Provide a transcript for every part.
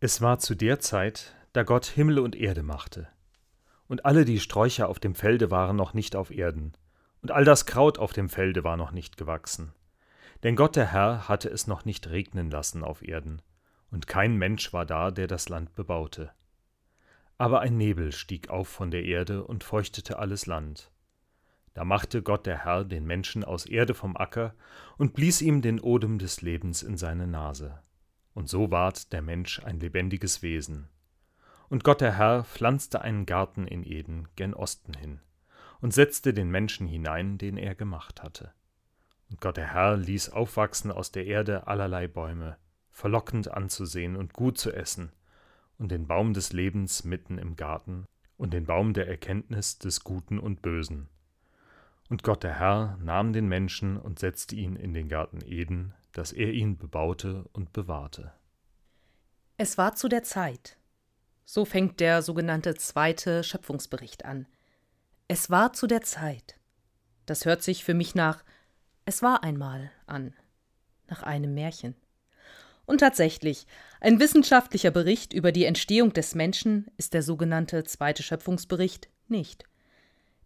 Es war zu der Zeit, da Gott Himmel und Erde machte. Und alle die Sträucher auf dem Felde waren noch nicht auf Erden, und all das Kraut auf dem Felde war noch nicht gewachsen. Denn Gott der Herr hatte es noch nicht regnen lassen auf Erden, und kein Mensch war da, der das Land bebaute. Aber ein Nebel stieg auf von der Erde und feuchtete alles Land. Da machte Gott der Herr den Menschen aus Erde vom Acker und blies ihm den Odem des Lebens in seine Nase. Und so ward der Mensch ein lebendiges Wesen. Und Gott der Herr pflanzte einen Garten in Eden gen Osten hin und setzte den Menschen hinein, den er gemacht hatte. Und Gott der Herr ließ aufwachsen aus der Erde allerlei Bäume, verlockend anzusehen und gut zu essen, und den Baum des Lebens mitten im Garten, und den Baum der Erkenntnis des Guten und Bösen. Und Gott der Herr nahm den Menschen und setzte ihn in den Garten Eden, dass er ihn bebaute und bewahrte. Es war zu der Zeit. So fängt der sogenannte zweite Schöpfungsbericht an. Es war zu der Zeit. Das hört sich für mich nach Es war einmal an, nach einem Märchen. Und tatsächlich, ein wissenschaftlicher Bericht über die Entstehung des Menschen ist der sogenannte zweite Schöpfungsbericht nicht.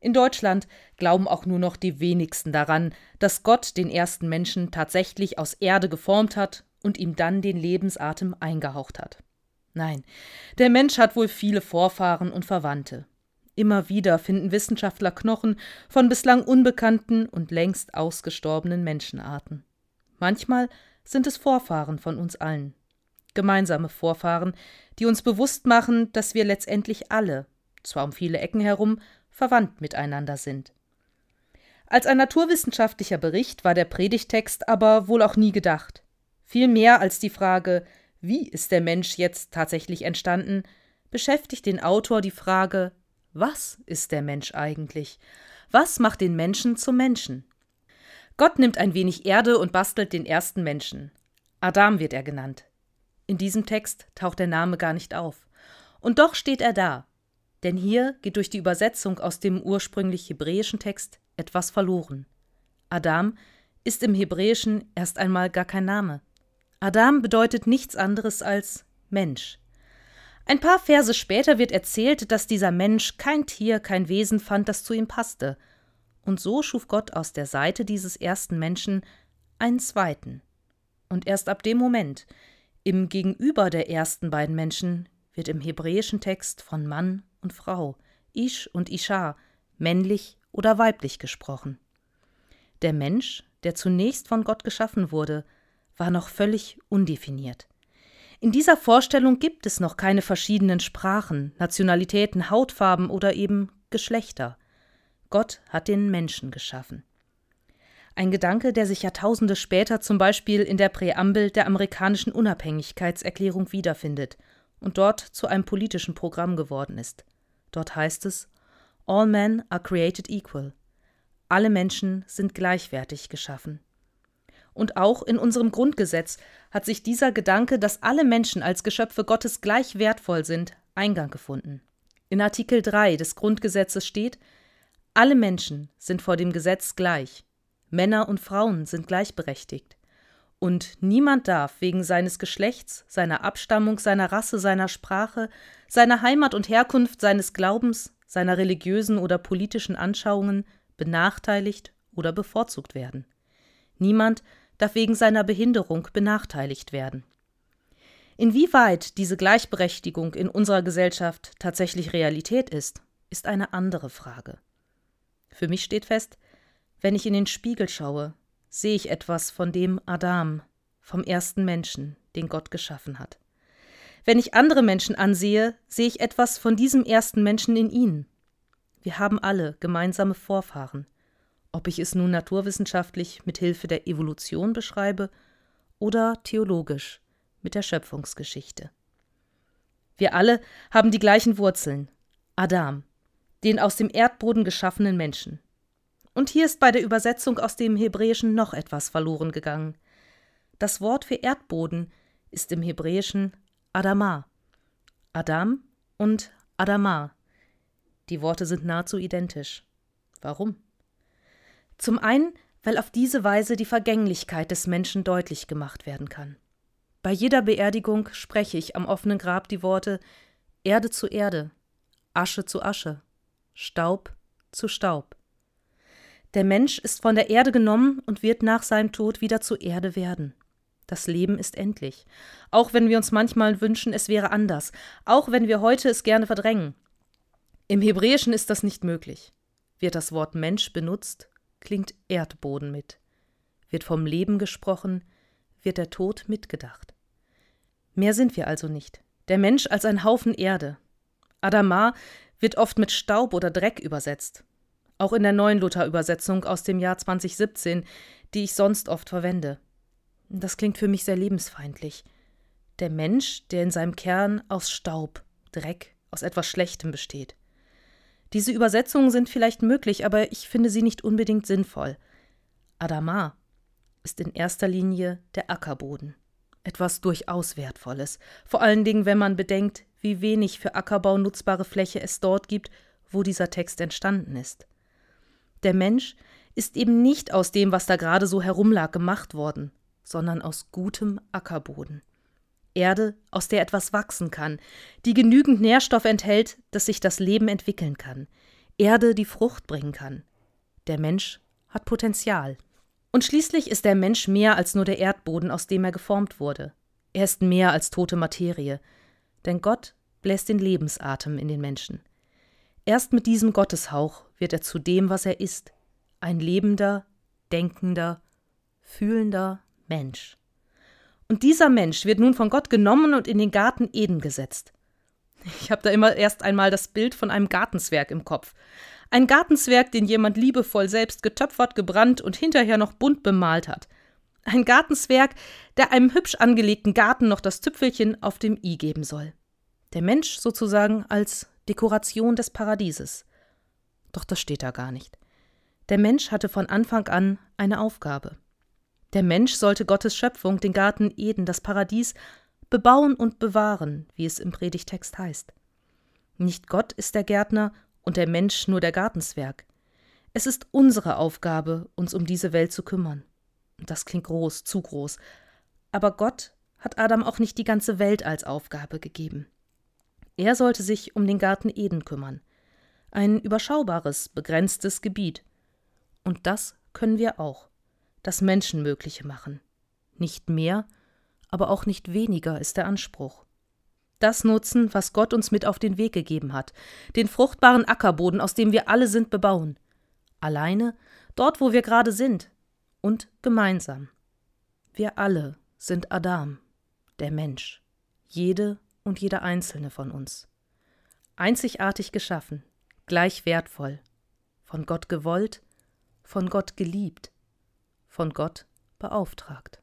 In Deutschland glauben auch nur noch die wenigsten daran, dass Gott den ersten Menschen tatsächlich aus Erde geformt hat und ihm dann den Lebensatem eingehaucht hat. Nein, der Mensch hat wohl viele Vorfahren und Verwandte. Immer wieder finden Wissenschaftler Knochen von bislang unbekannten und längst ausgestorbenen Menschenarten. Manchmal sind es Vorfahren von uns allen. Gemeinsame Vorfahren, die uns bewusst machen, dass wir letztendlich alle, zwar um viele Ecken herum, verwandt miteinander sind. Als ein naturwissenschaftlicher Bericht war der Predigtext aber wohl auch nie gedacht. Viel mehr als die Frage, wie ist der Mensch jetzt tatsächlich entstanden, beschäftigt den Autor die Frage, was ist der Mensch eigentlich? Was macht den Menschen zum Menschen? Gott nimmt ein wenig Erde und bastelt den ersten Menschen. Adam wird er genannt. In diesem Text taucht der Name gar nicht auf. Und doch steht er da, denn hier geht durch die Übersetzung aus dem ursprünglich hebräischen Text etwas verloren. Adam ist im Hebräischen erst einmal gar kein Name. Adam bedeutet nichts anderes als Mensch. Ein paar Verse später wird erzählt, dass dieser Mensch kein Tier, kein Wesen fand, das zu ihm passte. Und so schuf Gott aus der Seite dieses ersten Menschen einen zweiten. Und erst ab dem Moment, im Gegenüber der ersten beiden Menschen, wird im hebräischen Text von Mann und Frau, Ish und Isha, männlich oder weiblich gesprochen. Der Mensch, der zunächst von Gott geschaffen wurde, war noch völlig undefiniert. In dieser Vorstellung gibt es noch keine verschiedenen Sprachen, Nationalitäten, Hautfarben oder eben Geschlechter. Gott hat den Menschen geschaffen. Ein Gedanke, der sich Jahrtausende später zum Beispiel in der Präambel der amerikanischen Unabhängigkeitserklärung wiederfindet und dort zu einem politischen Programm geworden ist. Dort heißt es All men are created equal. Alle Menschen sind gleichwertig geschaffen. Und auch in unserem Grundgesetz hat sich dieser Gedanke, dass alle Menschen als Geschöpfe Gottes gleich wertvoll sind, Eingang gefunden. In Artikel 3 des Grundgesetzes steht, alle Menschen sind vor dem Gesetz gleich. Männer und Frauen sind gleichberechtigt. Und niemand darf wegen seines Geschlechts, seiner Abstammung, seiner Rasse, seiner Sprache, seiner Heimat und Herkunft, seines Glaubens, seiner religiösen oder politischen Anschauungen benachteiligt oder bevorzugt werden. Niemand darf wegen seiner Behinderung benachteiligt werden. Inwieweit diese Gleichberechtigung in unserer Gesellschaft tatsächlich Realität ist, ist eine andere Frage. Für mich steht fest, wenn ich in den Spiegel schaue, sehe ich etwas von dem Adam, vom ersten Menschen, den Gott geschaffen hat. Wenn ich andere Menschen ansehe, sehe ich etwas von diesem ersten Menschen in ihnen. Wir haben alle gemeinsame Vorfahren, ob ich es nun naturwissenschaftlich mit Hilfe der Evolution beschreibe oder theologisch mit der Schöpfungsgeschichte. Wir alle haben die gleichen Wurzeln, Adam, den aus dem Erdboden geschaffenen Menschen. Und hier ist bei der Übersetzung aus dem Hebräischen noch etwas verloren gegangen. Das Wort für Erdboden ist im Hebräischen Adama. Adam und Adama. Die Worte sind nahezu identisch. Warum? Zum einen, weil auf diese Weise die Vergänglichkeit des Menschen deutlich gemacht werden kann. Bei jeder Beerdigung spreche ich am offenen Grab die Worte Erde zu Erde, Asche zu Asche, Staub zu Staub. Der Mensch ist von der Erde genommen und wird nach seinem Tod wieder zu Erde werden. Das Leben ist endlich. Auch wenn wir uns manchmal wünschen, es wäre anders. Auch wenn wir heute es gerne verdrängen. Im Hebräischen ist das nicht möglich. Wird das Wort Mensch benutzt, klingt Erdboden mit. Wird vom Leben gesprochen, wird der Tod mitgedacht. Mehr sind wir also nicht. Der Mensch als ein Haufen Erde. Adama wird oft mit Staub oder Dreck übersetzt. Auch in der neuen Luther-Übersetzung aus dem Jahr 2017, die ich sonst oft verwende. Das klingt für mich sehr lebensfeindlich. Der Mensch, der in seinem Kern aus Staub, Dreck, aus etwas Schlechtem besteht. Diese Übersetzungen sind vielleicht möglich, aber ich finde sie nicht unbedingt sinnvoll. Adama ist in erster Linie der Ackerboden. Etwas durchaus Wertvolles, vor allen Dingen, wenn man bedenkt, wie wenig für Ackerbau nutzbare Fläche es dort gibt, wo dieser Text entstanden ist. Der Mensch ist eben nicht aus dem, was da gerade so herumlag, gemacht worden, sondern aus gutem Ackerboden. Erde, aus der etwas wachsen kann, die genügend Nährstoff enthält, dass sich das Leben entwickeln kann. Erde, die Frucht bringen kann. Der Mensch hat Potenzial. Und schließlich ist der Mensch mehr als nur der Erdboden, aus dem er geformt wurde. Er ist mehr als tote Materie. Denn Gott bläst den Lebensatem in den Menschen. Erst mit diesem Gotteshauch wird er zu dem, was er ist. Ein lebender, denkender, fühlender Mensch. Und dieser Mensch wird nun von Gott genommen und in den Garten Eden gesetzt. Ich habe da immer erst einmal das Bild von einem Gartenzwerg im Kopf. Ein Gartenzwerg, den jemand liebevoll selbst getöpfert, gebrannt und hinterher noch bunt bemalt hat. Ein Gartenzwerg, der einem hübsch angelegten Garten noch das Tüpfelchen auf dem i geben soll. Der Mensch sozusagen als Dekoration des Paradieses. Doch das steht da gar nicht. Der Mensch hatte von Anfang an eine Aufgabe. Der Mensch sollte Gottes Schöpfung, den Garten Eden, das Paradies, bebauen und bewahren, wie es im Predigtext heißt. Nicht Gott ist der Gärtner und der Mensch nur der Gartenzwerg. Es ist unsere Aufgabe, uns um diese Welt zu kümmern. Das klingt groß, zu groß. Aber Gott hat Adam auch nicht die ganze Welt als Aufgabe gegeben. Er sollte sich um den Garten Eden kümmern. Ein überschaubares, begrenztes Gebiet. Und das können wir auch. Das Menschenmögliche machen. Nicht mehr, aber auch nicht weniger ist der Anspruch das nutzen, was Gott uns mit auf den Weg gegeben hat, den fruchtbaren Ackerboden, aus dem wir alle sind, bebauen. Alleine, dort, wo wir gerade sind, und gemeinsam. Wir alle sind Adam, der Mensch, jede und jeder einzelne von uns. Einzigartig geschaffen, gleich wertvoll, von Gott gewollt, von Gott geliebt, von Gott beauftragt.